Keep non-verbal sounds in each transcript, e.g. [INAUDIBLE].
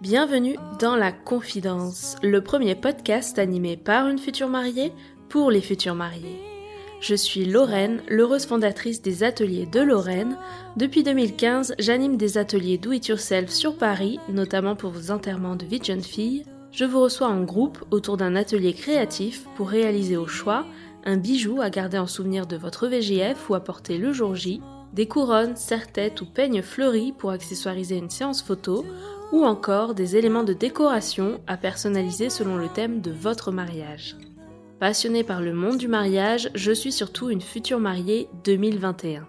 Bienvenue dans La Confidence, le premier podcast animé par une future mariée pour les futurs mariés. Je suis Lorraine, l'heureuse fondatrice des ateliers de Lorraine. Depuis 2015, j'anime des ateliers Do It Yourself sur Paris, notamment pour vos enterrements de vie de jeune fille. Je vous reçois en groupe autour d'un atelier créatif pour réaliser au choix un bijou à garder en souvenir de votre VGF ou à porter le jour J, des couronnes, serre-têtes ou peignes fleuris pour accessoiriser une séance photo, ou encore des éléments de décoration à personnaliser selon le thème de votre mariage. Passionnée par le monde du mariage, je suis surtout une future mariée 2021.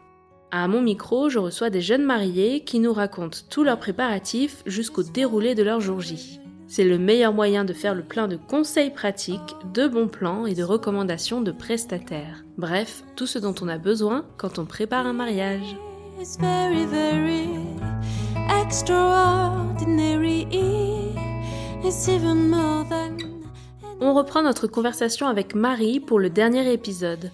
À mon micro, je reçois des jeunes mariés qui nous racontent tous leurs préparatifs jusqu'au déroulé de leur jour J. C'est le meilleur moyen de faire le plein de conseils pratiques, de bons plans et de recommandations de prestataires. Bref, tout ce dont on a besoin quand on prépare un mariage. Very, very. On reprend notre conversation avec Marie pour le dernier épisode.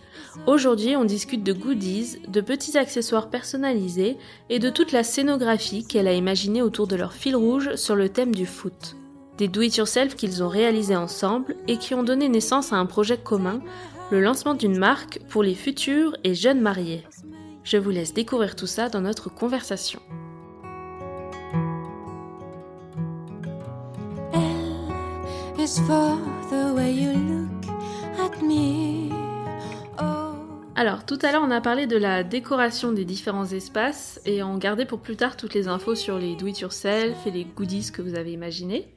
Aujourd'hui, on discute de goodies, de petits accessoires personnalisés et de toute la scénographie qu'elle a imaginée autour de leur fil rouge sur le thème du foot. Des do-it-yourself qu'ils ont réalisés ensemble et qui ont donné naissance à un projet commun, le lancement d'une marque pour les futurs et jeunes mariés. Je vous laisse découvrir tout ça dans notre conversation. L is for the way you look at me. Oh. Alors, tout à l'heure, on a parlé de la décoration des différents espaces et on gardait pour plus tard toutes les infos sur les do-it-yourself et les goodies que vous avez imaginés.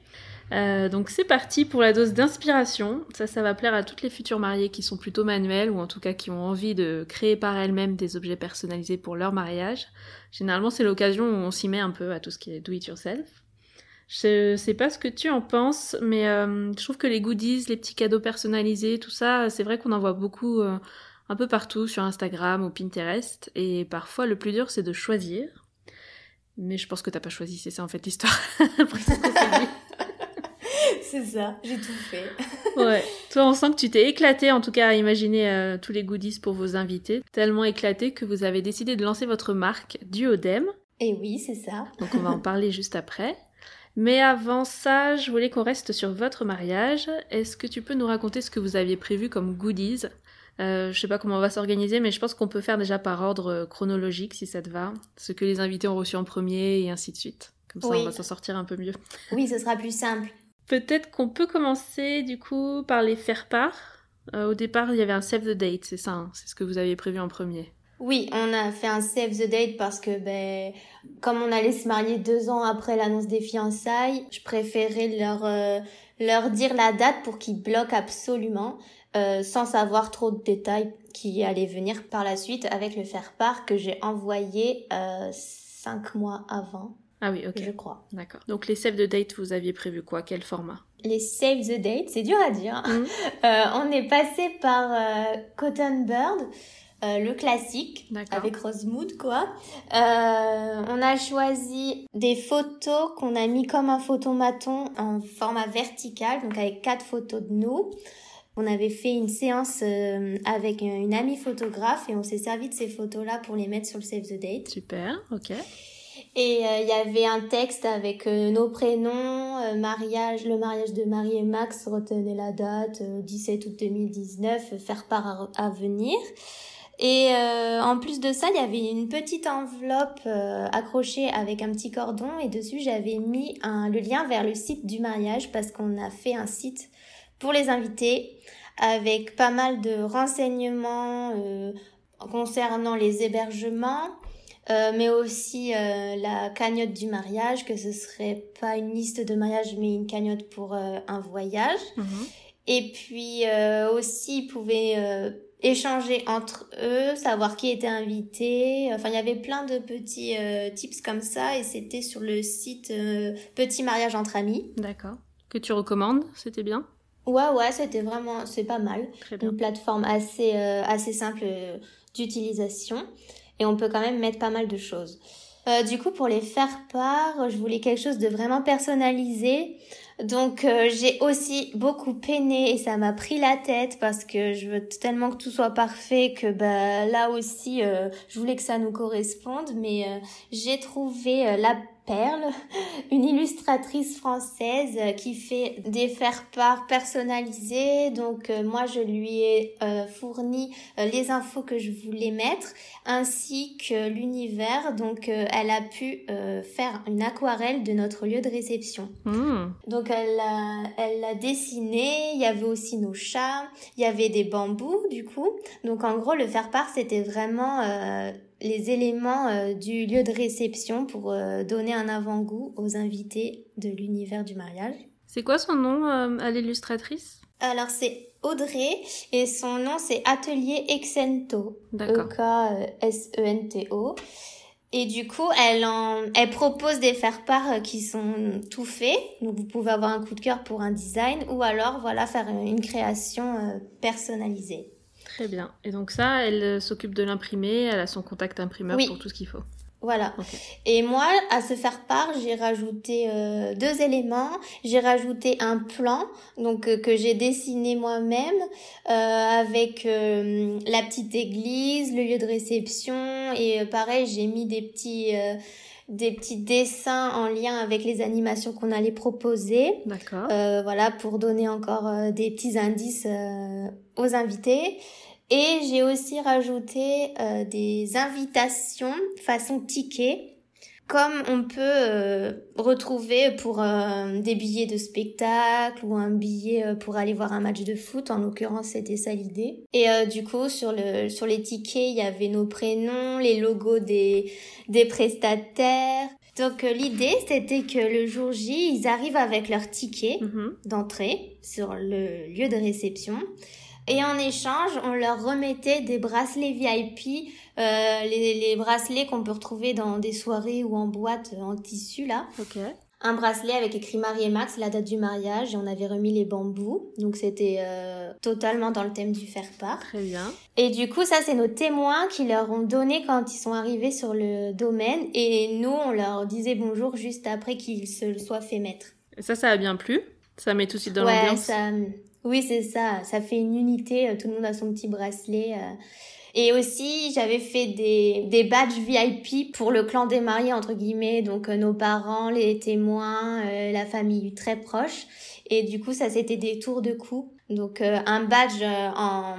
Euh, donc c'est parti pour la dose d'inspiration. Ça, ça va plaire à toutes les futures mariées qui sont plutôt manuelles ou en tout cas qui ont envie de créer par elles-mêmes des objets personnalisés pour leur mariage. Généralement, c'est l'occasion où on s'y met un peu à tout ce qui est do-it-yourself. Je sais pas ce que tu en penses, mais euh, je trouve que les goodies, les petits cadeaux personnalisés, tout ça, c'est vrai qu'on en voit beaucoup euh, un peu partout sur Instagram ou Pinterest. Et parfois, le plus dur, c'est de choisir. Mais je pense que t'as pas choisi, c'est ça en fait l'histoire. [LAUGHS] [LAUGHS] Après tout ce qu'on s'est dit. [LAUGHS] C'est ça, j'ai tout fait. [LAUGHS] Ouais. Toi, on sent que tu t'es éclaté, en tout cas, à imaginer euh, tous les goodies pour vos invités. Tellement éclaté que vous avez décidé de lancer votre marque Duodem. Et oui, c'est ça. Donc, on va en parler juste après. Mais avant ça, je voulais qu'on reste sur votre mariage. Est-ce que tu peux nous raconter ce que vous aviez prévu comme goodies? Euh, Je sais pas comment on va s'organiser, mais je pense qu'on peut faire déjà par ordre euh, chronologique, si ça te va. Ce que les invités ont reçu en premier et ainsi de suite. Comme ça, Oui. on va s'en sortir un peu mieux. Oui, ce sera plus simple. Peut-être qu'on peut commencer du coup par les faire part. Euh, au départ, il y avait un save the date, c'est ça, hein, c'est ce que vous aviez prévu en premier. Oui, on a fait un save the date parce que, ben, comme on allait se marier deux ans après l'annonce des fiançailles, je préférais leur, euh, leur dire la date pour qu'ils bloquent absolument, euh, sans savoir trop de détails qui allaient venir par la suite avec le faire-part que j'ai envoyé euh, cinq mois avant, Ah oui, ok. je crois. D'accord. Donc les save the date, vous aviez prévu quoi? Quel format? Les save the date, c'est dur à dire. Mhm. [LAUGHS] Euh, on est passé par euh, Cotton Bird, euh, le classique, avec Rosemood, quoi. On a choisi des photos qu'on a mis comme un photomaton en format vertical, donc avec quatre photos de nous. On avait fait une séance avec une amie photographe et on s'est servi de ces photos-là pour les mettre sur le Save the Date. Super, ok. Et euh, il y avait un texte avec euh, nos prénoms, euh, mariage, le mariage de Marie et Max, retenez la date, euh, 17 août 2019, euh, faire part à, à venir. Et euh, en plus de ça, il y avait une petite enveloppe euh, accrochée avec un petit cordon et dessus j'avais mis un, le lien vers le site du mariage parce qu'on a fait un site pour les invités avec pas mal de renseignements euh, concernant les hébergements, euh, mais aussi euh, la cagnotte du mariage, que ce serait pas une liste de mariage, mais une cagnotte pour euh, un voyage. Mhm. Et puis euh, aussi, ils pouvaient euh, échanger entre eux, savoir qui était invité. Enfin, il y avait plein de petits euh, tips comme ça, et c'était sur le site euh, Petit mariage entre amis. D'accord. Que tu recommandes C'était bien? Ouais, ouais, c'était vraiment, c'est pas mal. Très bien. Une plateforme assez, euh, assez simple d'utilisation et on peut quand même mettre pas mal de choses. Euh, du coup, pour les faire part, je voulais quelque chose de vraiment personnalisé. Donc euh, j'ai aussi beaucoup peiné et ça m'a pris la tête parce que je veux tellement que tout soit parfait que bah là aussi euh, je voulais que ça nous corresponde mais j'ai trouvé la Perle, [LAUGHS] une illustratrice française euh, qui fait des faire-part personnalisés. Donc euh, moi je lui ai euh, fourni les infos que je voulais mettre ainsi que l'univers. Donc elle a pu faire une aquarelle de notre lieu de réception. Hmm. Donc elle l'a elle l'a dessiné. Il y avait aussi nos chats. Il y avait des bambous du coup. Donc en gros le faire-part c'était vraiment les éléments euh, du lieu de réception pour euh, donner un avant-goût aux invités de l'univers du mariage. C'est quoi son nom euh, à l'illustratrice? Alors c'est Audrey et son nom c'est Atelier Exento. D'accord. E-K-S-E-N-T-O. Et du coup, elle, en, elle propose des faire-part qui sont tout faits. Donc, vous pouvez avoir un coup de cœur pour un design ou alors, voilà, faire une création personnalisée. Très bien. Et donc ça, elle euh, s'occupe de l'imprimer, elle a son contact imprimeur pour tout ce qu'il faut. Voilà. Et moi, à se faire part, j'ai rajouté euh, deux éléments. J'ai rajouté un plan, donc euh, que j'ai dessiné moi-même, avec la petite église, le lieu de réception, et pareil, j'ai mis des petits des petits dessins en lien avec les animations qu'on allait proposer. D'accord. voilà, pour donner encore des petits indices aux invités. Et j'ai aussi rajouté euh, des invitations façon ticket, comme on peut euh, retrouver pour euh, des billets de spectacle ou un billet pour aller voir un match de foot. En l'occurrence, c'était ça l'idée. Et du coup, sur le sur les tickets, il y avait nos prénoms, les logos des des prestataires. Donc l'idée, c'était que le jour J, ils arrivent avec leur ticket mhm. d'entrée sur le lieu de réception. Et en échange, on leur remettait des bracelets VIP, euh, les, les, bracelets qu'on peut retrouver dans des soirées ou en boîte en tissu là. Ok. Un bracelet avec écrit Marie et Max, la date du mariage, et on avait remis les bambous. Donc c'était euh, totalement dans le thème du faire-part. Très bien. Et du coup, ça c'est nos témoins qui leur ont donné quand ils sont arrivés sur le domaine. Et nous, on leur disait bonjour juste après qu'ils se soient fait mettre. Et ça, ça a bien plu ça met tout de suite dans ouais, l'ambiance. Ça, oui, c'est ça. Ça fait une unité. Euh, tout le monde a son petit bracelet. Euh. Et aussi, j'avais fait des, des badges VIP pour le clan des mariés, entre guillemets, donc euh, nos parents, les témoins, la famille très proche. Et du coup, ça, c'était des tours de cou. Donc, un badge en,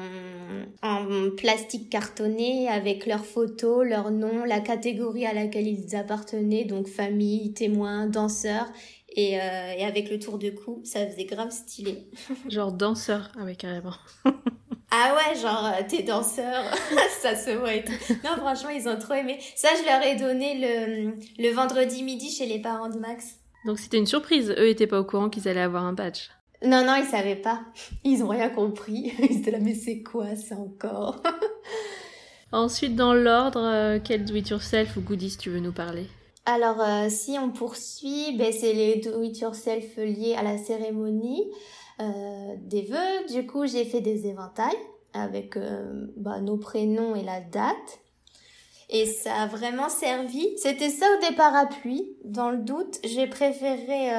en plastique cartonné avec leurs photos, leur nom, la catégorie à laquelle ils appartenaient, donc famille, témoins, danseurs, et, euh, et, avec le tour de cou, ça faisait grave stylé. [LAUGHS] genre danseur, ah ouais, carrément. [LAUGHS] ah ouais, genre euh, t'es danseur, [LAUGHS] ça se voit et tout. Non, franchement, ils ont trop aimé. Ça, je leur ai donné le, le vendredi midi chez les parents de Max. Donc c'était une surprise, eux étaient pas au courant qu'ils allaient avoir un badge. Non, non, ils savaient pas. Ils ont rien compris. Ils étaient là, mais c'est quoi ça encore? Ensuite, dans l'ordre, euh, quel do-it-yourself ou goodies tu veux nous parler? Alors, euh, si on poursuit, ben, c'est les do-it-yourself liés à la cérémonie euh, des vœux. Du coup, j'ai fait des éventails avec euh, bah, nos prénoms et la date. Et ça a vraiment servi. C'était ça au départ à pluie. Dans le doute, j'ai préféré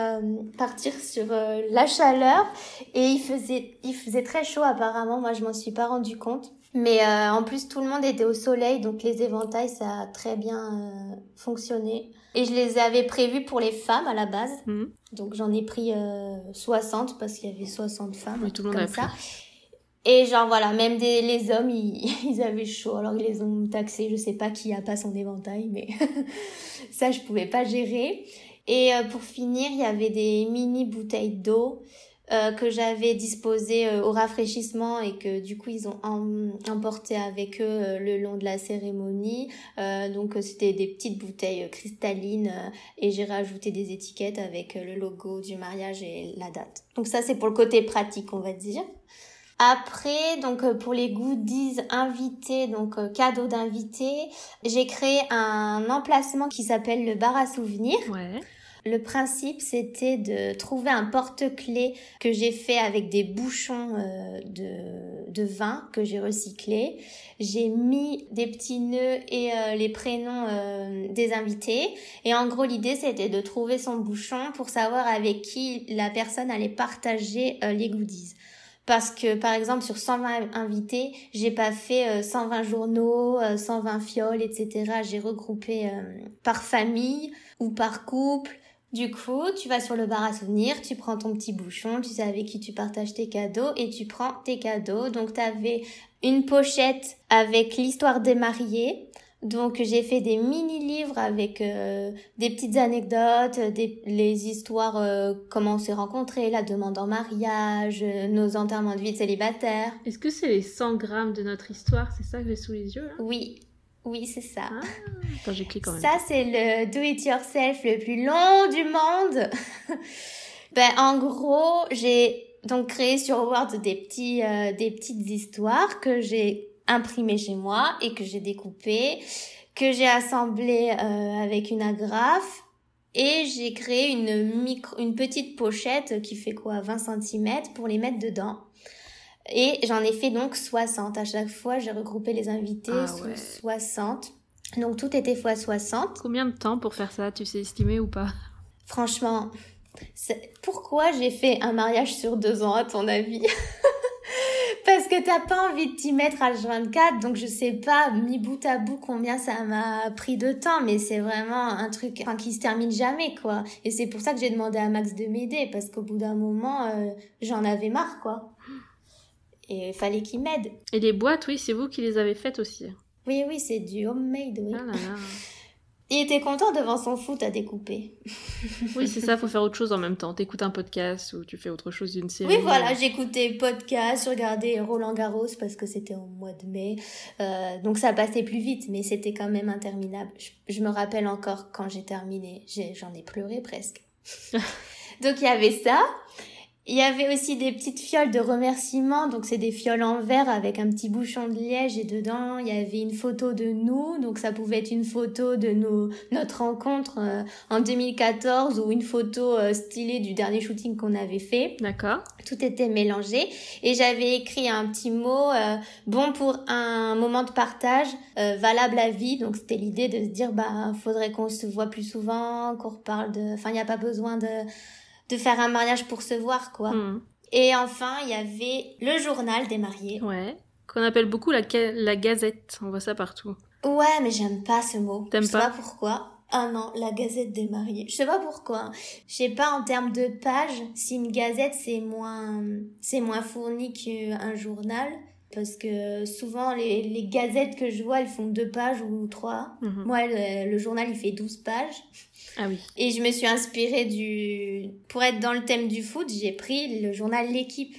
partir sur la chaleur. Et il faisait, il faisait très chaud apparemment. Moi, je m'en suis pas rendu compte. Mais en plus, tout le monde était au soleil, donc les éventails, ça a très bien fonctionné. Et je les avais prévus pour les femmes à la base. Mhm. Donc j'en ai pris 60 parce qu'il y avait 60 femmes. Oui, tout le monde comme ça. Et genre voilà, même des, les hommes, ils, [LAUGHS] ils, avaient chaud. Alors ils les ont taxés. Je sais pas qui a pas son éventail, mais [LAUGHS] ça je pouvais pas gérer. Et euh, pour finir, il y avait des mini bouteilles d'eau euh, que j'avais disposé euh, au rafraîchissement et que du coup ils ont emporté avec eux euh, le long de la cérémonie. donc c'était des petites bouteilles cristallines et j'ai rajouté des étiquettes avec le logo du mariage et la date. Donc ça c'est pour le côté pratique on va dire. Après, donc pour les goodies invités, donc cadeaux d'invités, j'ai créé un emplacement qui s'appelle le bar à souvenirs. Ouais. Le principe, c'était de trouver un porte-clés que j'ai fait avec des bouchons euh, de, vin que j'ai recyclé. J'ai mis des petits nœuds et euh, les prénoms euh, des invités. Et en gros, l'idée, c'était de trouver son bouchon pour savoir avec qui la personne allait partager les goodies parce que par exemple sur 120 invités, j'ai pas fait 120 journaux, 120 fioles, etc. J'ai regroupé par famille ou par couple du coup, tu vas sur le bar à souvenirs, tu prends ton petit bouchon, tu sais avec qui tu partages tes cadeaux et tu prends tes cadeaux. Donc, tu avais une pochette avec l'histoire des mariés. Donc, j'ai fait des mini-livres avec euh, des petites anecdotes, des, les histoires, euh, comment on s'est rencontrés, la demande en mariage, euh, nos enterrements de vie de célibataire. Est-ce que c'est les 100 grammes de notre histoire? C'est ça que j'ai sous les yeux là? Oui, oui, c'est ça. Ah, ça, c'est le do it yourself le plus long du monde. [LAUGHS] ben, en gros, j'ai donc créé sur Word des petits, euh, des petites histoires que j'ai imprimées chez moi et que j'ai découpées, que j'ai assemblées euh, avec une agrafe et j'ai créé une micro, une petite pochette qui fait quoi, 20 cm pour les mettre dedans. Et j'en ai fait donc 60. À chaque fois, j'ai regroupé les invités ah sous 60. Donc tout était fois 60. Combien de temps pour faire ça? Tu sais estimer ou pas? Franchement, pourquoi j'ai fait un mariage sur deux ans à ton avis? [LAUGHS] Parce que t'as pas envie de t'y mettre à 24, donc je sais pas, mis bout à bout, combien ça m'a pris de temps, mais c'est vraiment un truc enfin, qui se termine jamais, quoi. Et c'est pour ça que j'ai demandé à Max de m'aider, parce qu'au bout d'un moment, euh, j'en avais marre, quoi et il fallait qu'il m'aide. Et les boîtes, oui, c'est vous qui les avez faites aussi. Oui, oui, c'est du homemade, oui. Ah là là. [LAUGHS] Il était content devant son foot à découper. [LAUGHS] oui, c'est ça, faut faire autre chose en même temps. T'écoutes un podcast ou tu fais autre chose d'une série. Oui, voilà, j'écoutais podcast, je regardais Roland Garros parce que c'était au mois de mai. Euh, donc ça passait plus vite, mais c'était quand même interminable. Je, me rappelle encore quand j'ai terminé, j'en ai pleuré presque. [LAUGHS] donc il y avait ça. Il y avait aussi des petites fioles de remerciements, donc c'est des fioles en verre avec un petit bouchon de liège et dedans il y avait une photo de nous, donc ça pouvait être une photo de nos, notre rencontre euh, en 2014 ou une photo euh, stylée du dernier shooting qu'on avait fait. D'accord. Tout était mélangé et j'avais écrit un petit mot euh, bon pour un moment de partage valable à vie, donc c'était l'idée de se dire bah faudrait qu'on se voit plus souvent, qu'on reparle de, enfin il n'y a pas besoin de de faire un mariage pour se voir, quoi. Hmm. Et enfin, il y avait le journal des mariés. Ouais. Qu'on appelle beaucoup la, la gazette. On voit ça partout. Ouais, mais j'aime pas ce mot. T'aimes pas Je sais pas pourquoi. Ah non, la gazette des mariés. Je sais pas pourquoi. Je sais pas en termes de pages, si une gazette c'est moins, c'est moins fourni qu'un journal. Parce que souvent, les, les, gazettes que je vois, elles font deux pages ou trois. Mhm. Moi, le, le, journal, il fait douze pages. Ah oui. Et je me suis inspirée du... Pour être dans le thème du foot, j'ai pris le journal L'équipe.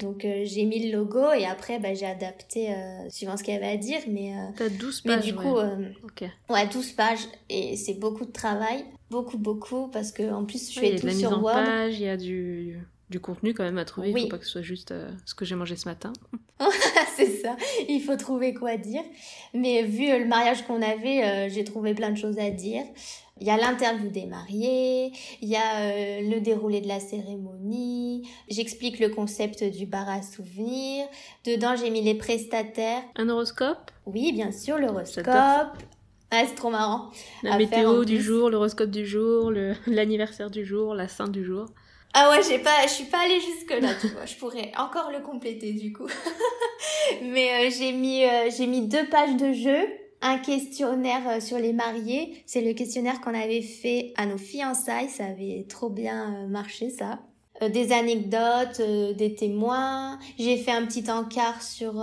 Donc euh, j'ai mis le logo et après bah, j'ai adapté euh, suivant ce qu'il y avait à dire. Mais, euh, T'as 12 pages. Mais du coup, ouais, 12 pages et c'est beaucoup de travail. Beaucoup, beaucoup parce que en plus je fais tout sur Word. Il y a du du contenu quand même à trouver. Il ne faut pas que ce soit juste ce que j'ai mangé ce matin. [LAUGHS] c'est ça. Il faut trouver quoi dire. Mais vu le mariage qu'on avait, j'ai trouvé plein de choses à dire. Il y a l'interview des mariés, il y a euh, le déroulé de la cérémonie, j'explique le concept du bar à souvenirs. Dedans, j'ai mis les prestataires. Un horoscope? Oui, bien sûr, l'horoscope. Ah, c'est trop marrant. La météo du jour, l'horoscope du jour, [LAUGHS] l'anniversaire du jour, la sainte du jour. Ah ouais, j'ai pas, je suis pas allée jusque là, tu vois. Je pourrais encore le compléter du coup. [LAUGHS] Mais euh, j'ai mis, euh, j'ai mis deux pages de jeu un questionnaire euh, sur les mariés. C'est le questionnaire qu'on avait fait à nos fiançailles. Ça avait trop bien euh, marché, ça. Euh, des anecdotes, des témoins. J'ai fait un petit encart sur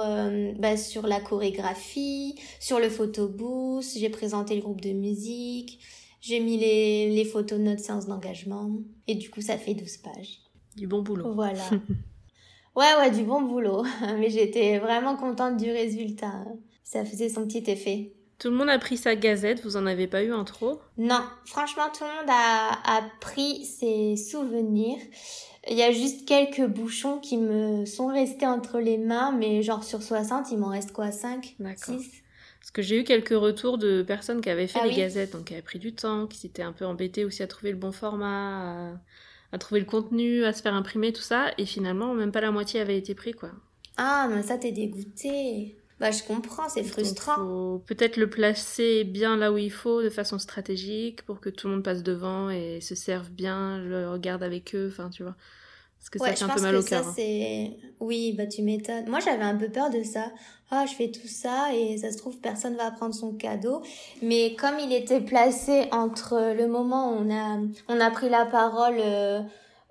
bah, sur la chorégraphie, sur le photobooth. J'ai présenté le groupe de musique. J'ai mis les, les photos de notre séance d'engagement. Et du coup, ça fait 12 pages. Du bon boulot. Voilà. [LAUGHS] ouais, ouais, du bon boulot. [LAUGHS] Mais j'étais vraiment contente du résultat ça faisait son petit effet. Tout le monde a pris sa gazette, vous en avez pas eu en trop? Non, franchement, tout le monde a, a pris ses souvenirs. Il y a juste quelques bouchons qui me sont restés entre les mains, mais genre sur 60, il m'en reste quoi 5 D'accord. 6 Parce que j'ai eu quelques retours de personnes qui avaient fait ah les gazettes, donc qui avaient pris du temps, qui s'étaient un peu embêtées aussi à trouver le bon format, à, à trouver le contenu, à se faire imprimer, tout ça, et finalement, même pas la moitié avait été pris, quoi. Ah, mais ça, t'es dégoûté. Bah, je comprends, c'est frustrant. peut-être le placer bien là où il faut, de façon stratégique, pour que tout le monde passe devant et se serve bien, le regarde avec eux, enfin, tu vois. Parce que ça fait un peu mal au cœur. Ça, hein. Oui, bah tu m'étonnes. Moi, j'avais un peu peur de ça. Ah, je fais tout ça et ça se trouve, personne va prendre son cadeau. Mais comme il était placé entre le moment où on a, on a pris la parole euh,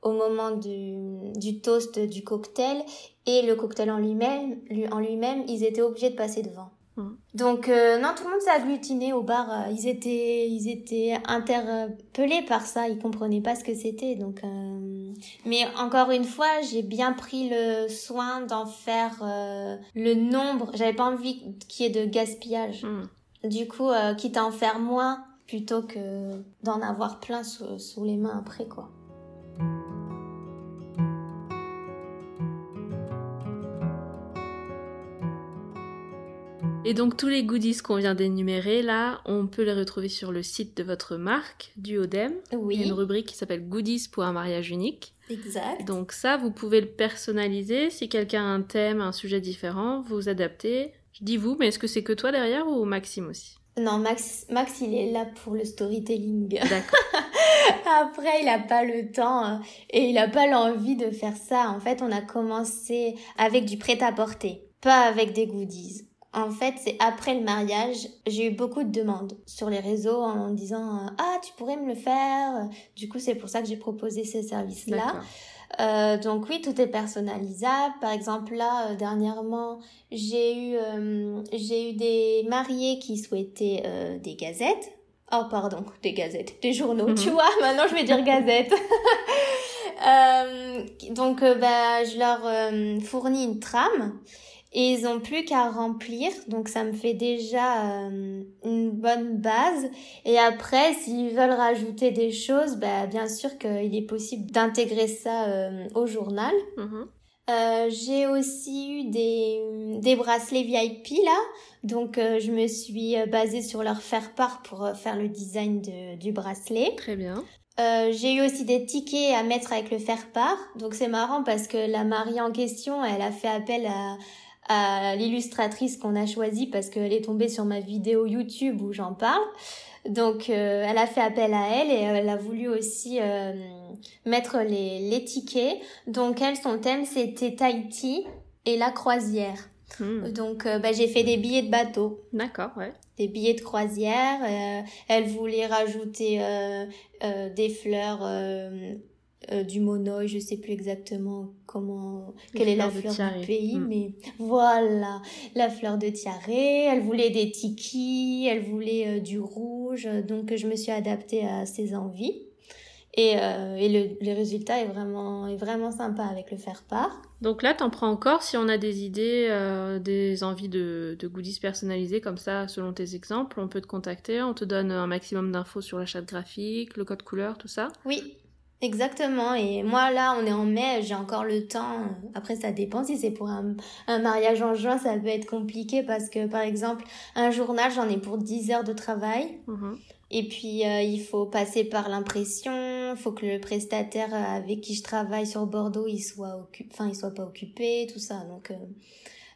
au moment du, du toast du cocktail et le cocktail en lui-même, en lui-même, ils étaient obligés de passer devant. Mmh. Donc euh, non, tout le monde s'est agglutiné au bar. Euh, ils étaient, ils étaient interpellés par ça. Ils comprenaient pas ce que c'était. Donc, euh... mais encore une fois, j'ai bien pris le soin d'en faire euh, le nombre. J'avais pas envie qu'il y ait de gaspillage. Mmh. Du coup, quitte à en faire moins plutôt que d'en avoir plein sous, sous les mains après, quoi. Et donc tous les goodies qu'on vient d'énumérer là, on peut les retrouver sur le site de votre marque, du Odem. Oui. Il y a une rubrique qui s'appelle Goodies pour un mariage unique. Exact. Donc ça, vous pouvez le personnaliser. Si quelqu'un a un thème, un sujet différent, vous adaptez. Je dis vous, mais est-ce que c'est que toi derrière ou Maxime aussi? Non, Max, Max, il est là pour le storytelling. D'accord. [LAUGHS] Après, il n'a pas le temps hein, et il n'a pas l'envie de faire ça. En fait, on a commencé avec du prêt-à-porter, pas avec des goodies. En fait, c'est après le mariage, j'ai eu beaucoup de demandes sur les réseaux en disant ah tu pourrais me le faire. Du coup, c'est pour ça que j'ai proposé ces services-là. Euh, donc oui, tout est personnalisable. Par exemple, là, euh, dernièrement, j'ai eu, euh, j'ai eu des mariés qui souhaitaient euh, des gazettes. Oh, pardon, des gazettes, des journaux. Tu mhm. vois, [LAUGHS] maintenant je vais dire gazettes. [LAUGHS] donc, bah, je leur fournis une trame et ils ont plus qu'à remplir. Donc ça me fait déjà euh, une bonne base. Et après, s'ils veulent rajouter des choses, bah, bien sûr qu'il est possible d'intégrer ça euh, au journal. Mhm. Euh, j'ai aussi eu des, des bracelets VIP là, donc je me suis basée sur leur faire part pour faire le design de, du bracelet. Très bien. j'ai eu aussi des tickets à mettre avec le faire part, donc c'est marrant parce que la mariée en question, elle a fait appel à, à l'illustratrice qu'on a choisie parce qu'elle est tombée sur ma vidéo YouTube où j'en parle. Donc euh, elle a fait appel à elle et elle a voulu aussi euh, mettre les, les tickets. Donc elle, son thème c'était Tahiti et la croisière. Hmm. Donc euh, bah, j'ai fait des billets de bateau. D'accord, ouais. Des billets de croisière. elle voulait rajouter des fleurs euh, du monoï, je sais plus exactement comment, quelle est la fleur du pays, mm. mais voilà, la fleur de tiaré, elle voulait des tikis, elle voulait euh, du rouge, donc je me suis adaptée à ses envies. Et, euh, et le, le, résultat est vraiment, est vraiment sympa avec le faire part. Donc là, t'en prends encore si on a des idées, des envies de, de goodies personnalisés comme ça, selon tes exemples, on peut te contacter, on te donne un maximum d'infos sur la charte graphique, le code couleur, tout ça. Oui, Exactement. Et moi, là, on est en mai, j'ai encore le temps. Après, ça dépend. Si c'est pour un, un, mariage en juin, ça peut être compliqué parce que, par exemple, un journal, j'en ai pour 10 heures de travail. Mhm. Et puis, euh, il faut passer par l'impression. Il faut que le prestataire avec qui je travaille sur Bordeaux, il soit occupé, enfin, il soit pas occupé, tout ça. Donc, euh,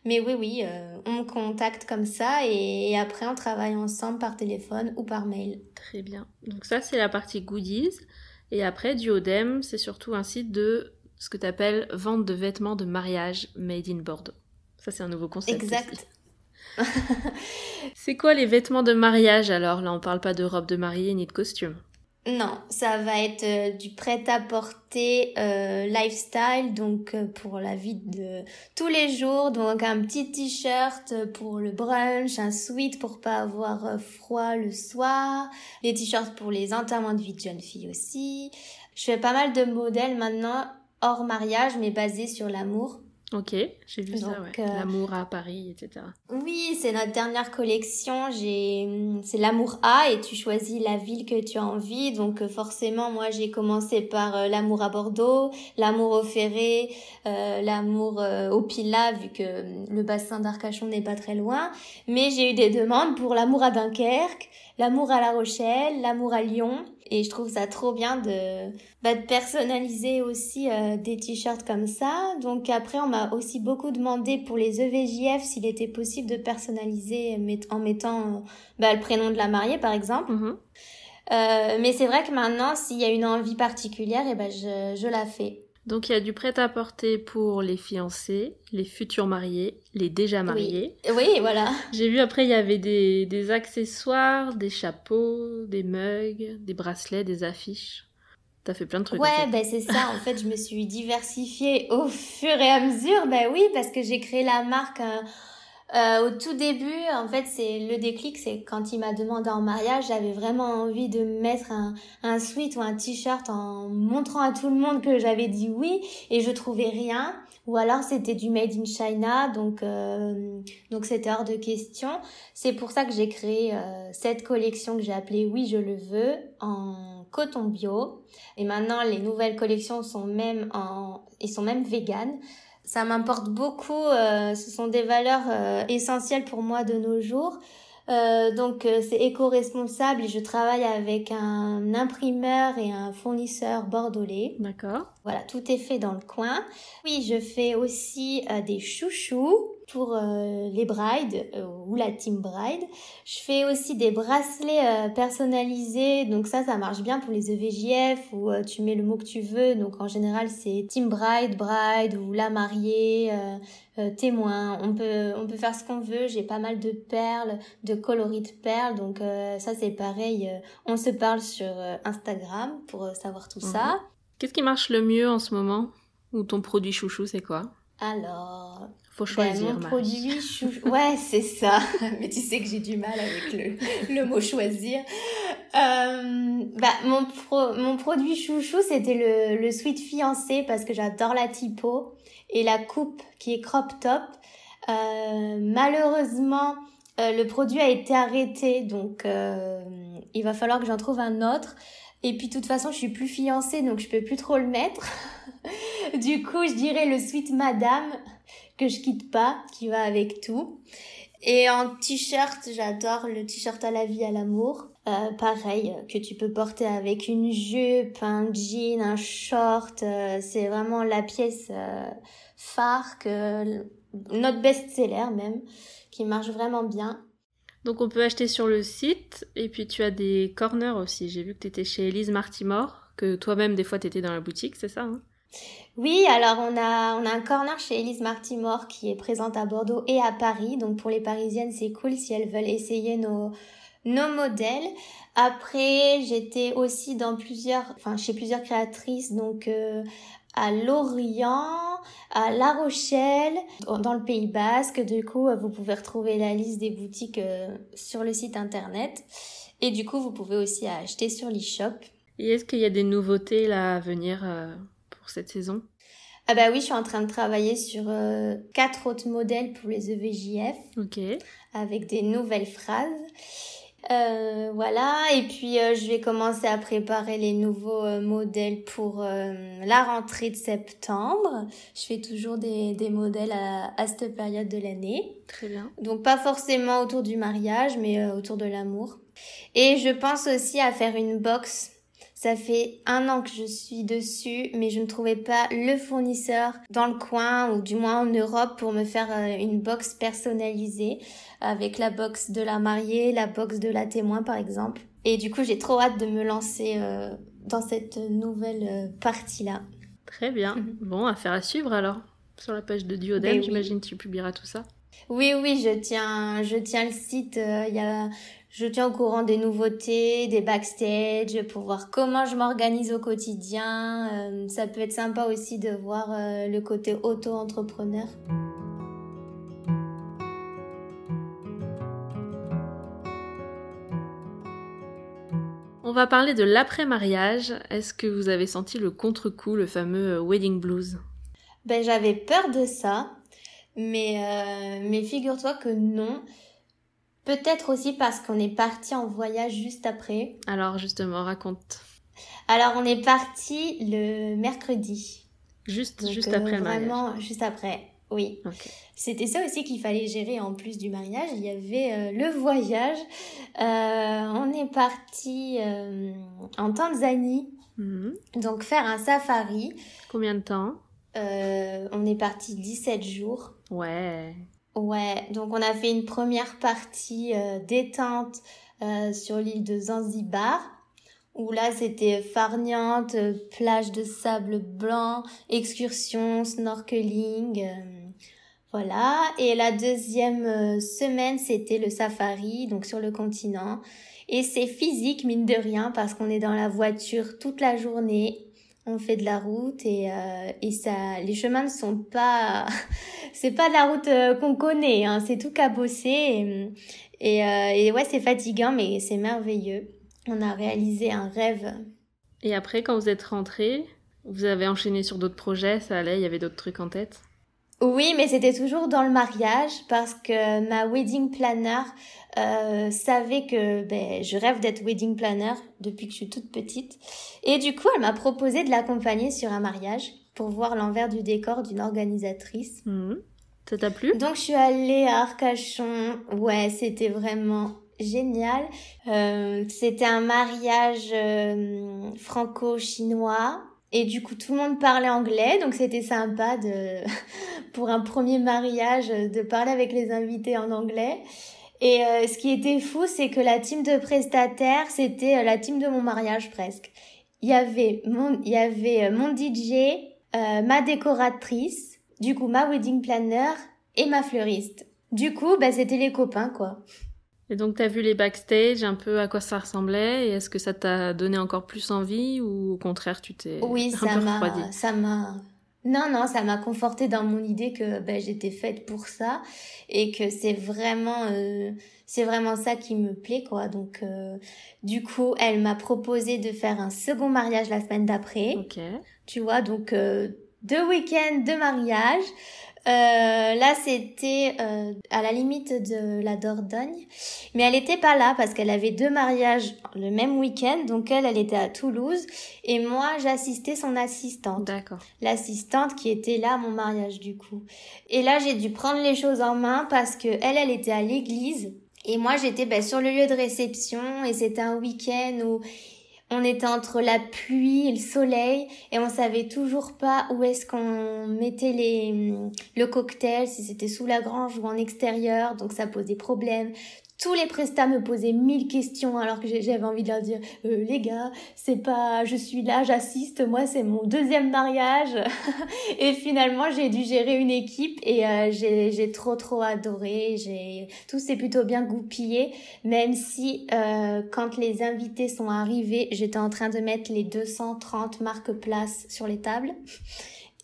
mais oui, oui, euh, on me contacte comme ça et, et après, on travaille ensemble par téléphone ou par mail. Très bien. Donc ça, c'est la partie goodies. Et après, Duodem, c'est surtout un site de ce que tu appelles vente de vêtements de mariage made in Bordeaux. Ça, c'est un nouveau concept. Exact. [LAUGHS] c'est quoi les vêtements de mariage alors? Là, on parle pas de robe de mariée ni de costume. Non, ça va être euh, du prêt-à-porter euh, lifestyle, donc euh, pour la vie de tous les jours. Donc un petit t-shirt pour le brunch, un sweat pour pas avoir froid le soir, les t-shirts pour les enterrements de vie de jeunes filles aussi. Je fais pas mal de modèles maintenant hors mariage, mais basés sur l'amour. Ok, j'ai vu ça, ouais. Euh, l'amour à Paris, etc. Oui, c'est notre dernière collection. J'ai, c'est l'amour à et tu choisis la ville que tu as envie. Donc euh, forcément, moi j'ai commencé par euh, l'amour à Bordeaux, l'amour au Ferré, l'amour au Pila vu que le bassin d'Arcachon n'est pas très loin. Mais j'ai eu des demandes pour l'amour à Dunkerque, l'amour à La Rochelle, l'amour à Lyon. Et je trouve ça trop bien de, bah, de personnaliser aussi euh, des t-shirts comme ça. Donc après, on m'a aussi beaucoup demandé pour les EVJF s'il était possible de personnaliser en mettant bah, le prénom de la mariée, par exemple. Mhm. Euh, mais c'est vrai que maintenant, s'il y a une envie particulière, et eh ben je, je la fais. Donc il y a du prêt-à-porter pour les fiancés, les futurs mariés, les déjà mariés. Oui, voilà. J'ai vu après il y avait des, des, accessoires, des chapeaux, des mugs, des bracelets, des affiches. T'as fait plein de trucs. Ouais, ben c'est ça. En fait, je me suis diversifiée au fur et à mesure. Ben oui, parce que j'ai créé la marque. Euh, euh, au tout début, en fait, c'est le déclic, c'est quand il m'a demandé en mariage, j'avais vraiment envie de mettre un, un sweat ou un t-shirt en montrant à tout le monde que j'avais dit oui et je trouvais rien. Ou alors c'était du made in China, donc euh, donc c'était hors de question. C'est pour ça que j'ai créé euh, cette collection que j'ai appelée Oui je le veux en coton bio. Et maintenant les nouvelles collections sont même en ils sont même véganes ça m'importe beaucoup. Euh, ce sont des valeurs euh, essentielles pour moi de nos jours. Euh, donc c'est éco-responsable et je travaille avec un imprimeur et un fournisseur bordelais. D'accord. Voilà, tout est fait dans le coin. Oui, je fais aussi des chouchous pour euh, les brides euh, ou la team bride. Je fais aussi des bracelets euh, personnalisés, donc ça, ça marche bien pour les EVJF où tu mets le mot que tu veux. Donc en général, c'est team bride, bride ou la mariée, témoin. On peut, on peut faire ce qu'on veut. J'ai pas mal de perles, de coloris de perles, donc ça c'est pareil. on se parle sur Instagram pour savoir tout ça. Mhm. Qu'est-ce qui marche le mieux en ce moment? Ou ton produit chouchou, c'est quoi? Alors, faut choisir. Ben, mon produit chouchou. Ouais, c'est ça. [LAUGHS] Mais tu sais que j'ai du mal avec le, le mot choisir. Euh, bah, mon, pro, mon produit chouchou, c'était le, le sweat fiancé parce que j'adore la typo et la coupe qui est crop top. Euh, malheureusement, euh, le produit a été arrêté, donc euh, il va falloir que j'en trouve un autre. Et puis de toute façon, je suis plus fiancée, donc je peux plus trop le mettre. [LAUGHS] du coup, je dirais le sweat madame que je quitte pas, qui va avec tout. Et en t-shirt, j'adore le t-shirt à la vie, à l'amour. Euh, pareil, que tu peux porter avec une jupe, un jean, un short. Euh, c'est vraiment la pièce euh, phare, que, notre best-seller même, qui marche vraiment bien. Donc on peut acheter sur le site et puis tu as des corners aussi. J'ai vu que tu étais chez Elise Martimore, que toi-même des fois tu étais dans la boutique, c'est ça hein? Oui, alors on a, on a un corner chez Elise Martimore qui est présente à Bordeaux et à Paris. Donc pour les Parisiennes, c'est cool si elles veulent essayer nos, nos modèles. Après, j'étais aussi dans plusieurs, enfin chez plusieurs créatrices, donc euh, à Lorient, à La Rochelle, dans le Pays Basque. Du coup, vous pouvez retrouver la liste des boutiques euh, sur le site internet. Et du coup, vous pouvez aussi acheter sur l'e-shop. Et est-ce qu'il y a des nouveautés là à venir euh, pour cette saison? Ah bah oui, je suis en train de travailler sur euh, quatre autres modèles pour les EVJF. Ok. Avec des nouvelles phrases. Euh, voilà, et puis euh, je vais commencer à préparer les nouveaux euh, modèles pour la rentrée de septembre. Je fais toujours des, des modèles à, à cette période de l'année. Très bien. Donc pas forcément autour du mariage, mais autour de l'amour. Et je pense aussi à faire une box ça fait un an que je suis dessus, mais je ne trouvais pas le fournisseur dans le coin ou du moins en Europe pour me faire euh, une box personnalisée avec la box de la mariée, la box de la témoin par exemple. Et du coup, j'ai trop hâte de me lancer euh, dans cette nouvelle euh, partie-là. Très bien. Mhm. Bon, affaire à suivre alors. Sur la page de Duodem, ben j'imagine tu publieras tout ça. Oui, oui, je tiens, je tiens le site. Il y a je tiens au courant des nouveautés, des backstage, pour voir comment je m'organise au quotidien. Euh, ça peut être sympa aussi de voir euh, le côté auto-entrepreneur. On va parler de l'après-mariage. Est-ce que vous avez senti le contre-coup, le fameux euh, wedding blues? Ben j'avais peur de ça, mais, mais figure-toi que non. Peut-être aussi parce qu'on est parti en voyage juste après. Alors justement, raconte. Alors on est parti le mercredi. Juste, juste après le Vraiment, juste après. Oui. C'était ça aussi qu'il fallait gérer en plus du mariage. Il y avait euh, le voyage. Euh, on est parti euh, en Tanzanie, mhm. donc faire un safari. Combien de temps? On est parti 17 jours. Ouais. Ouais, donc on a fait une première partie détente sur l'île de Zanzibar où là c'était farniente, plage de sable blanc, excursion, snorkeling. Voilà. Et la deuxième euh, semaine, c'était le safari, donc sur le continent. Et c'est physique, mine de rien, parce qu'on est dans la voiture toute la journée. On fait de la route et, euh, et ça, les chemins ne sont pas, [LAUGHS] c'est pas de la route euh, qu'on connaît, hein, c'est tout cabossé. Et, et, et ouais, c'est fatigant, mais c'est merveilleux. On a réalisé un rêve. Et après, quand vous êtes rentré, vous avez enchaîné sur d'autres projets, ça allait, il y avait d'autres trucs en tête? Oui, mais c'était toujours dans le mariage parce que ma wedding planner euh, savait que ben, je rêve d'être wedding planner depuis que je suis toute petite. Et du coup, elle m'a proposé de l'accompagner sur un mariage pour voir l'envers du décor d'une organisatrice. Mmh. Ça t'a plu? Donc je suis allée à Arcachon. Ouais, c'était vraiment génial. Euh, c'était un mariage euh, franco-chinois et du coup, tout le monde parlait anglais, donc c'était sympa de, [LAUGHS] pour un premier mariage, de parler avec les invités en anglais. Et euh, ce qui était fou, c'est que la team de prestataires, c'était euh, la team de mon mariage presque. Il y avait mon, il y avait euh, mon DJ, ma décoratrice, du coup ma wedding planner et ma fleuriste. Du coup, bah, c'était les copains, quoi. Et donc, tu as vu les backstage, un peu à quoi ça ressemblait, et est-ce que ça t'a donné encore plus envie, ou au contraire, tu t'es oui, un peu refroidi ça m'a... Non, non, ça m'a conforté dans mon idée que ben, j'étais faite pour ça, et que c'est vraiment... Euh, c'est vraiment ça qui me plaît, quoi. Donc, euh, du coup, elle m'a proposé de faire un second mariage la semaine d'après. Ok. Tu vois, donc euh, deux week-ends de mariage. Euh, là, c'était euh, à la limite de la Dordogne, mais elle était pas là parce qu'elle avait deux mariages le même week-end. Donc elle, elle était à Toulouse et moi, j'assistais son assistante. D'accord. L'assistante qui était là à mon mariage du coup. Et là, j'ai dû prendre les choses en main parce que elle, elle était à l'église et moi, j'étais ben, sur le lieu de réception et c'était un week-end où on était entre la pluie et le soleil et on savait toujours pas où est-ce qu'on mettait les, le cocktail, si c'était sous la grange ou en extérieur, donc ça posait problème tous les prestats me posaient mille questions alors que j'avais envie de leur dire euh, les gars c'est pas je suis là j'assiste moi c'est mon deuxième mariage. [LAUGHS] Et finalement j'ai dû gérer une équipe et euh, j'ai trop trop adoré. J'ai tout s'est plutôt bien goupillé même si euh, quand les invités sont arrivés j'étais en train de mettre les 230 marques places sur les tables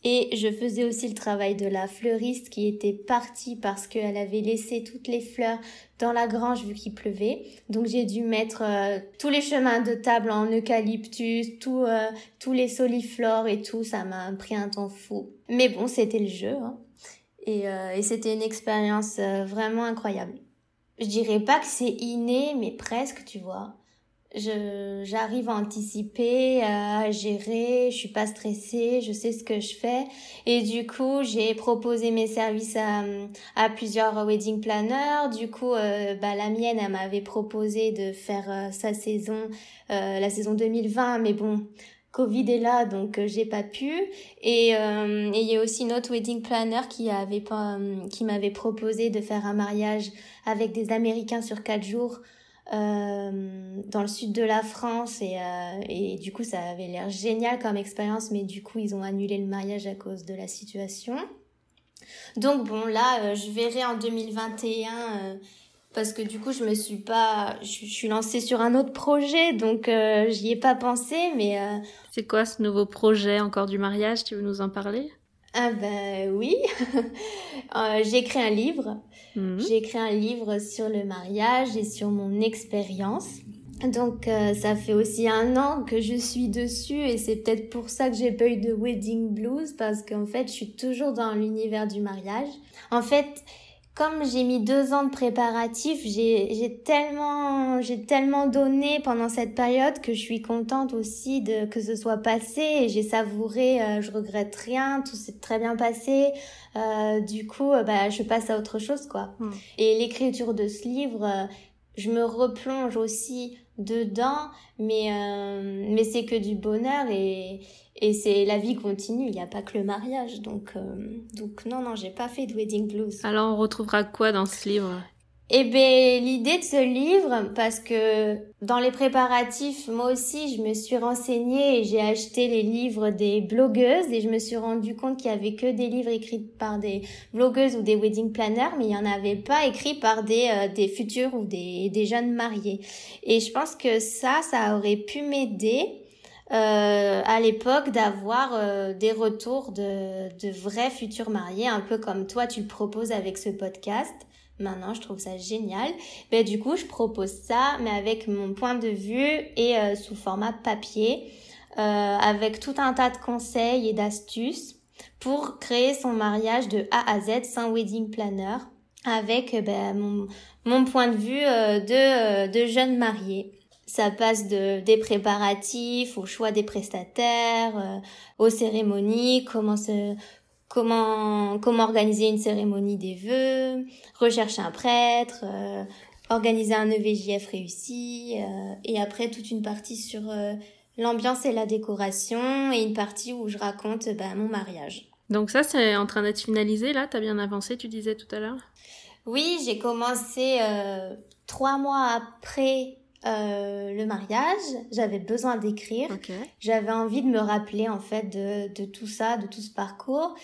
et je faisais aussi le travail de la fleuriste qui était partie parce qu'elle avait laissé toutes les fleurs dans la grange vu qu'il pleuvait. Donc j'ai dû mettre euh, tous les chemins de table en eucalyptus, euh, tous les soliflores et tout. Ça m'a pris un temps fou. Mais bon, c'était le jeu. Hein. Et, euh, et c'était une expérience vraiment incroyable. Je dirais pas que c'est inné, mais presque, tu vois j'arrive à anticiper, à gérer, je suis pas stressée, je sais ce que je fais et du coup j'ai proposé mes services à, à plusieurs wedding planners. Du coup, euh, bah la mienne elle m'avait proposé de faire euh, sa saison, euh, la saison 2020, mais bon. Covid est là, donc j'ai pas pu. Et il y a aussi une autre wedding planner qui avait pas, qui m'avait proposé de faire un mariage avec des Américains sur quatre jours euh, dans le sud de la France et, euh, et du coup ça avait l'air génial comme expérience mais du coup ils ont annulé le mariage à cause de la situation. Donc bon là euh, je verrai en 2021 euh, parce que du coup je me suis pas je, suis lancée sur un autre projet donc j'y ai pas pensé mais C'est quoi ce nouveau projet encore du mariage? Tu veux nous en parler? ah ben oui, [LAUGHS] euh, j'ai écrit un livre. Mhm. J'ai écrit un livre sur le mariage et sur mon expérience. Donc euh, ça fait aussi un an que je suis dessus et c'est peut-être pour ça que j'ai pas eu de wedding blues parce qu'en fait je suis toujours dans l'univers du mariage. En fait comme j'ai mis deux ans de préparatif, j'ai tellement, j'ai tellement donné pendant cette période que je suis contente aussi de que ce soit passé. Et j'ai savouré, euh, je regrette rien, tout s'est très bien passé. Euh, du coup, euh, bah, je passe à autre chose, quoi. Hmm. Et l'écriture de ce livre, euh, je me replonge aussi dedans, mais mais c'est que du bonheur et et c'est la vie continue, il n'y a pas que le mariage. Donc, euh, donc non, non, j'ai pas fait de wedding blues. Alors on retrouvera quoi dans ce livre? Eh bien, l'idée de ce livre, parce que dans les préparatifs, moi aussi, je me suis renseignée et j'ai acheté les livres des blogueuses et je me suis rendu compte qu'il y avait que des livres écrits par des blogueuses ou des wedding planners, mais il y en avait pas écrits par des, euh, des futurs ou des, des jeunes mariés. Et je pense que ça, ça aurait pu m'aider euh, à l'époque d'avoir euh, des retours de, de vrais futurs mariés, un peu comme toi tu proposes avec ce podcast. Maintenant, je trouve ça génial. Ben, du coup, je propose ça, mais avec mon point de vue et euh, sous format papier, avec tout un tas de conseils et d'astuces pour créer son mariage de A à Z sans wedding planner, avec ben, mon, mon point de vue de, de jeune mariée. Ça passe de, des préparatifs au choix des prestataires, euh, aux cérémonies, comment se, comment, comment organiser une cérémonie des vœux, rechercher un prêtre, euh, organiser un EVJF réussi, euh, et après toute une partie sur l'ambiance et la décoration, et une partie où je raconte bah, mon mariage. Donc ça, c'est en train d'être finalisé, là? T'as bien avancé, tu disais tout à l'heure? Oui, j'ai commencé trois mois après euh, le mariage, j'avais besoin d'écrire, j'avais envie de me rappeler en fait de, de, tout ça, de tout ce parcours.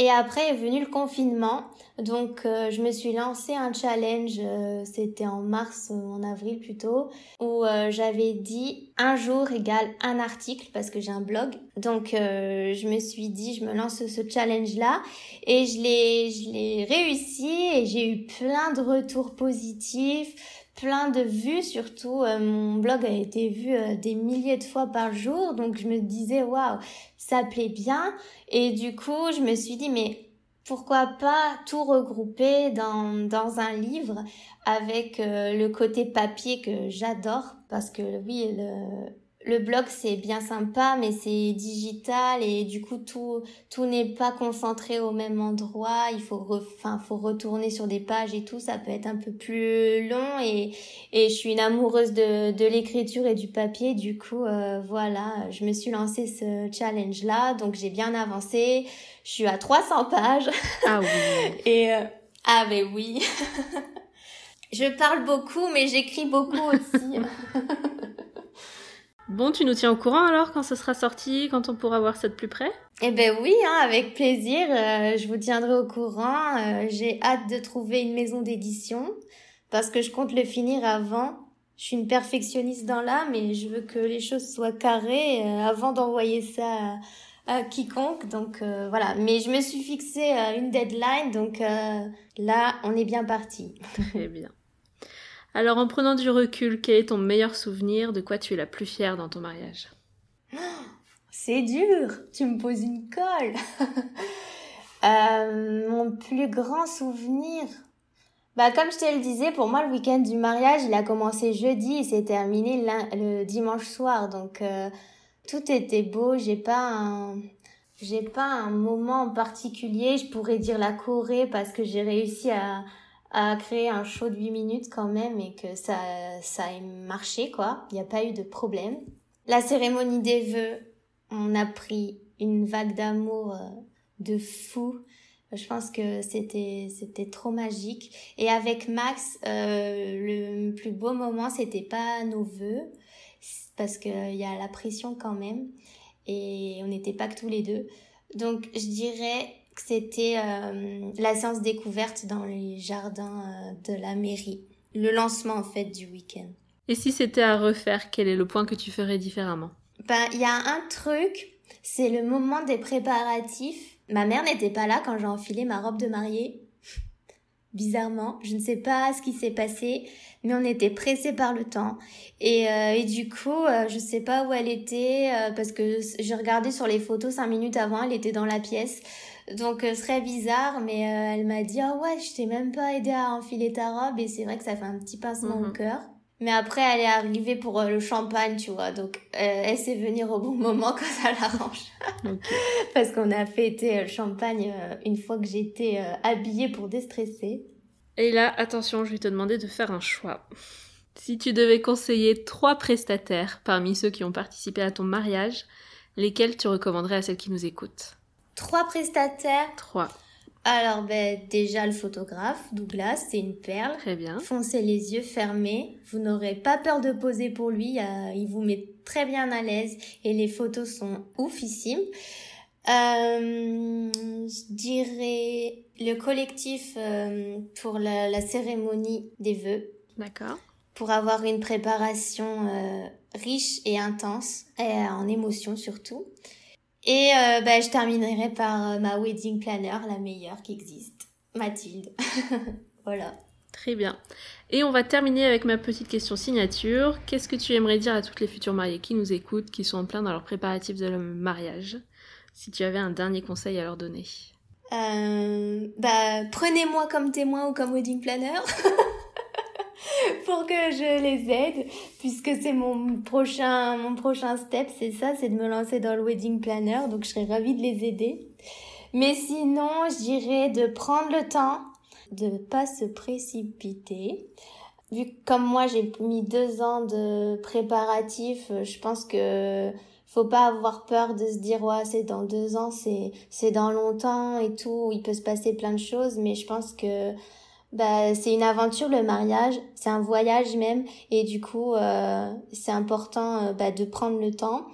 Et après est venu le confinement, donc euh, je me suis lancé un challenge, euh, c'était en mars ou en avril plutôt, où j'avais dit un jour égale un article parce que j'ai un blog. Donc je me suis dit je me lance ce challenge là et je l'ai je l'ai réussi et j'ai eu plein de retours positifs plein de vues, surtout euh, mon blog a été vu euh, des milliers de fois par jour, donc je me disais waouh, ça plaît bien. Et du coup je me suis dit mais pourquoi pas tout regrouper dans, dans un livre avec euh, le côté papier que j'adore parce que oui le le blog c'est bien sympa mais c'est digital et du coup tout tout n'est pas concentré au même endroit. Il faut enfin faut retourner sur des pages et tout. Ça peut être un peu plus long et et je suis une amoureuse de de l'écriture et du papier. Du coup euh, voilà je me suis lancé ce challenge là donc j'ai bien avancé. Je suis à 300 pages. Ah oui. [LAUGHS] Et euh, ah ben oui. [LAUGHS] Je parle beaucoup mais j'écris beaucoup aussi [LAUGHS] Bon, tu nous tiens au courant alors quand ce sera sorti, quand on pourra voir ça de plus près? Eh ben oui, hein, avec plaisir. Euh, je vous tiendrai au courant. Euh, j'ai hâte de trouver une maison d'édition parce que je compte le finir avant. Je suis une perfectionniste dans l'âme et je veux que les choses soient carrées euh, avant d'envoyer ça à, quiconque. Donc voilà. Mais je me suis fixé une deadline, donc là, on est bien parti. Très [LAUGHS] bien. Alors en prenant du recul, quel est ton meilleur souvenir De quoi tu es la plus fière dans ton mariage? C'est dur, tu me poses une colle. [LAUGHS] Euh, mon plus grand souvenir bah, comme je te le disais, pour moi, le week-end du mariage, il a commencé jeudi et s'est terminé le dimanche soir. Donc, euh, tout était beau. J'ai pas j'ai pas un moment en particulier. Je pourrais dire la Corée parce que j'ai réussi à, a créé un show de 8 minutes quand même et que ça, ça a marché, quoi. Il n'y a pas eu de problème. La cérémonie des vœux, on a pris une vague d'amour euh, de fou. Je pense que c'était c'était trop magique. Et avec Max, euh, le plus beau moment, c'était pas nos vœux, parce qu'il y a la pression quand même, et on n'était pas que tous les deux. Donc je dirais c'était euh, la séance découverte dans les jardins euh, de la mairie. Le lancement en fait du week-end. Et si c'était à refaire, quel est le point que tu ferais différemment? Ben, il y a un truc, c'est le moment des préparatifs. Ma mère n'était pas là quand j'ai enfilé ma robe de mariée. [LAUGHS] Bizarrement, je ne sais pas ce qui s'est passé, mais on était pressés par le temps. Et, euh, et du coup, je je sais pas où elle était, parce que j'ai regardé sur les photos cinq minutes avant, elle était dans la pièce. Donc euh, très bizarre, mais euh, elle m'a dit ah ouais, je t'ai même pas aidé à enfiler ta robe et c'est vrai que ça fait un petit pincement au Mhm. cœur. Mais après, elle est arrivée pour euh, le champagne, tu vois. Donc, euh, elle sait venir au bon moment [LAUGHS] quand ça l'arrange. [LAUGHS] Parce qu'on a fêté euh, le champagne une fois que j'étais habillée pour déstresser. Et là, attention, je vais te demander de faire un choix. Si tu devais conseiller trois prestataires parmi ceux qui ont participé à ton mariage, lesquels tu recommanderais à celles qui nous écoutent? Trois prestataires. Trois. Alors, ben, déjà le photographe, Douglas, c'est une perle. Très bien. Foncez les yeux fermés, vous n'aurez pas peur de poser pour lui, euh, il vous met très bien à l'aise et les photos sont oufissimes. Euh, je dirais le collectif euh, pour la, la cérémonie des vœux, D'accord. pour avoir une préparation riche et intense, et en émotion surtout. Et euh, bah, je terminerai par euh, ma wedding planner, la meilleure qui existe, Mathilde. [LAUGHS] voilà. Très bien. Et on va terminer avec ma petite question signature. Qu'est-ce que tu aimerais dire à toutes les futures mariées qui nous écoutent, qui sont en plein dans leurs préparatifs de leur mariage? Si tu avais un dernier conseil à leur donner? Euh, bah, prenez-moi comme témoin ou comme wedding planner [LAUGHS] [LAUGHS] pour que je les aide, puisque c'est mon prochain, mon prochain step, c'est ça, c'est de me lancer dans le wedding planner, donc je serais ravie de les aider. Mais sinon, je dirais de prendre le temps, de pas se précipiter. Vu que comme moi j'ai mis deux ans de préparatifs, je pense que faut pas avoir peur de se dire ouais c'est dans deux ans c'est c'est dans longtemps et tout il peut se passer plein de choses mais je pense que bah c'est une aventure le mariage. C'est un voyage même. Et du coup euh, c'est important euh, bah, de prendre le temps.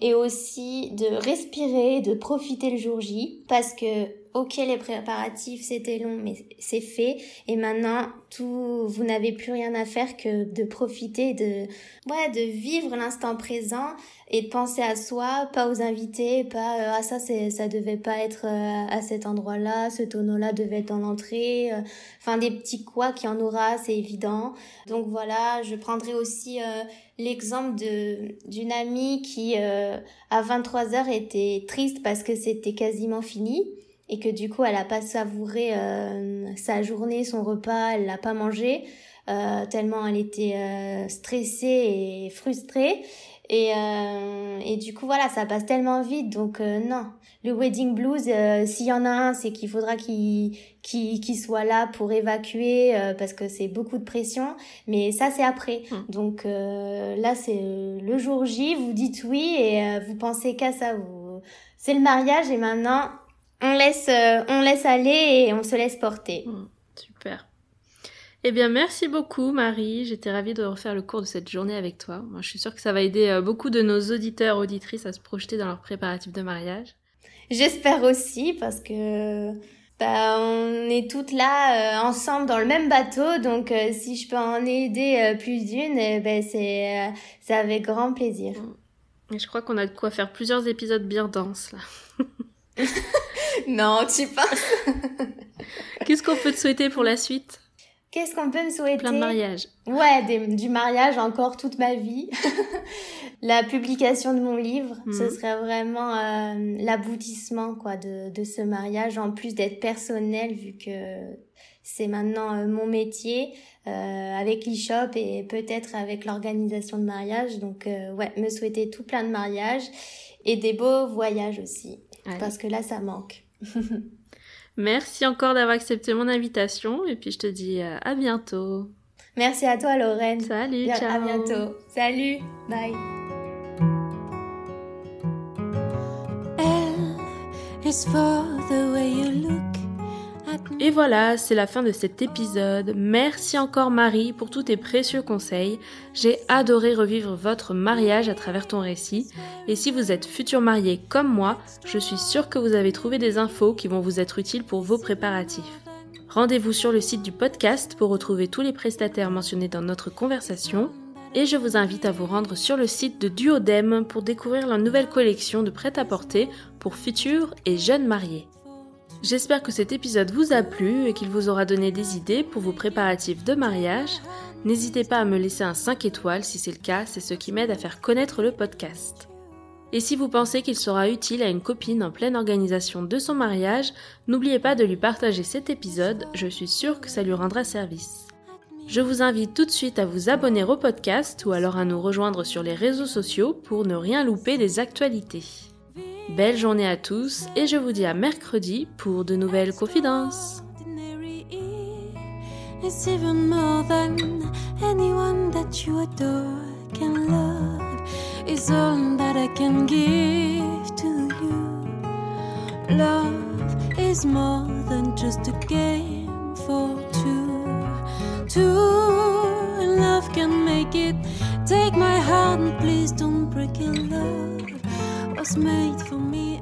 Et aussi de respirer de profiter le jour J. Parce que ok les préparatifs c'était long mais c'est fait et maintenant tout vous n'avez plus rien à faire que de profiter de ouais de vivre l'instant présent et de penser à soi, pas aux invités, pas euh, ah ça c'est ça devait pas être euh, à cet endroit-là, ce tonneau-là devait être dans l'entrée, euh, enfin des petits quoi qu'il y en aura, c'est évident. Donc voilà, je prendrai aussi euh, l'exemple de d'une amie qui euh, à 23 heures était triste parce que c'était quasiment fini et que du coup elle a pas savouré euh, sa journée, son repas, elle l'a pas mangé euh, tellement elle était euh, stressée et frustrée. Et, euh, et du coup, voilà, ça passe tellement vite. Donc, euh, non. Le wedding blues, euh, s'il y en a un, c'est qu'il faudra qu'il qu'il qu'il soit là pour évacuer euh, parce que c'est beaucoup de pression. Mais ça, c'est après. Mm. Donc, euh, là, c'est le jour J. Vous dites oui et euh, vous pensez qu'à ça. Vous... C'est le mariage et maintenant, on laisse, euh, on laisse aller et on se laisse porter. Super. Eh bien, merci beaucoup, Marie. J'étais ravie de refaire le cours de cette journée avec toi. Moi, je suis sûre que ça va aider euh, beaucoup de nos auditeurs, auditrices à se projeter dans leurs préparatifs de mariage. J'espère aussi parce que bah, on est toutes là euh, ensemble dans le même bateau, donc si je peux en aider plus d'une, eh ben c'est avec grand plaisir. Et je crois qu'on a de quoi faire plusieurs épisodes bien denses, là. [LAUGHS] Non, tu penses [LAUGHS] Qu'est-ce qu'on peut te souhaiter pour la suite? Qu'est-ce qu'on peut me souhaiter? Plein de mariages. Ouais, des- du mariage encore toute ma vie. [LAUGHS] la publication de mon livre, ce Mhm. serait vraiment euh, l'aboutissement quoi de, de ce mariage, en plus d'être personnel vu que c'est maintenant euh, mon métier euh, avec l'e-shop et peut-être avec l'organisation de mariage. Donc euh, ouais, me souhaiter tout plein de mariages et des beaux voyages aussi, Allez. parce que là ça manque. [LAUGHS] Merci encore d'avoir accepté mon invitation et puis je te dis euh, à bientôt. Merci à toi Lorraine. Salut, Bien- ciao. À bientôt. Salut. Bye. L is for the way you look. Et voilà, c'est la fin de cet épisode. Merci encore Marie pour tous tes précieux conseils. J'ai adoré revivre votre mariage à travers ton récit. Et si vous êtes futur marié comme moi, je suis sûre que vous avez trouvé des infos qui vont vous être utiles pour vos préparatifs. Rendez-vous sur le site du podcast pour retrouver tous les prestataires mentionnés dans notre conversation. Et je vous invite à vous rendre sur le site de Duodem pour découvrir la nouvelle collection de prêt-à-porter pour futurs et jeunes mariés. J'espère que cet épisode vous a plu et qu'il vous aura donné des idées pour vos préparatifs de mariage. N'hésitez pas à me laisser un 5 étoiles si c'est le cas, c'est ce qui m'aide à faire connaître le podcast. Et si vous pensez qu'il sera utile à une copine en pleine organisation de son mariage, n'oubliez pas de lui partager cet épisode, je suis sûre que ça lui rendra service. Je vous invite tout de suite à vous abonner au podcast ou alors à nous rejoindre sur les réseaux sociaux pour ne rien louper des actualités. Belle journée à tous et je vous dis à mercredi pour de nouvelles confidences. It's even more than anyone that you adore can love. Is all that I can give to you. Love is more than just a game for two. Two love can make it. Take my heart and please don't break it. Love was made for me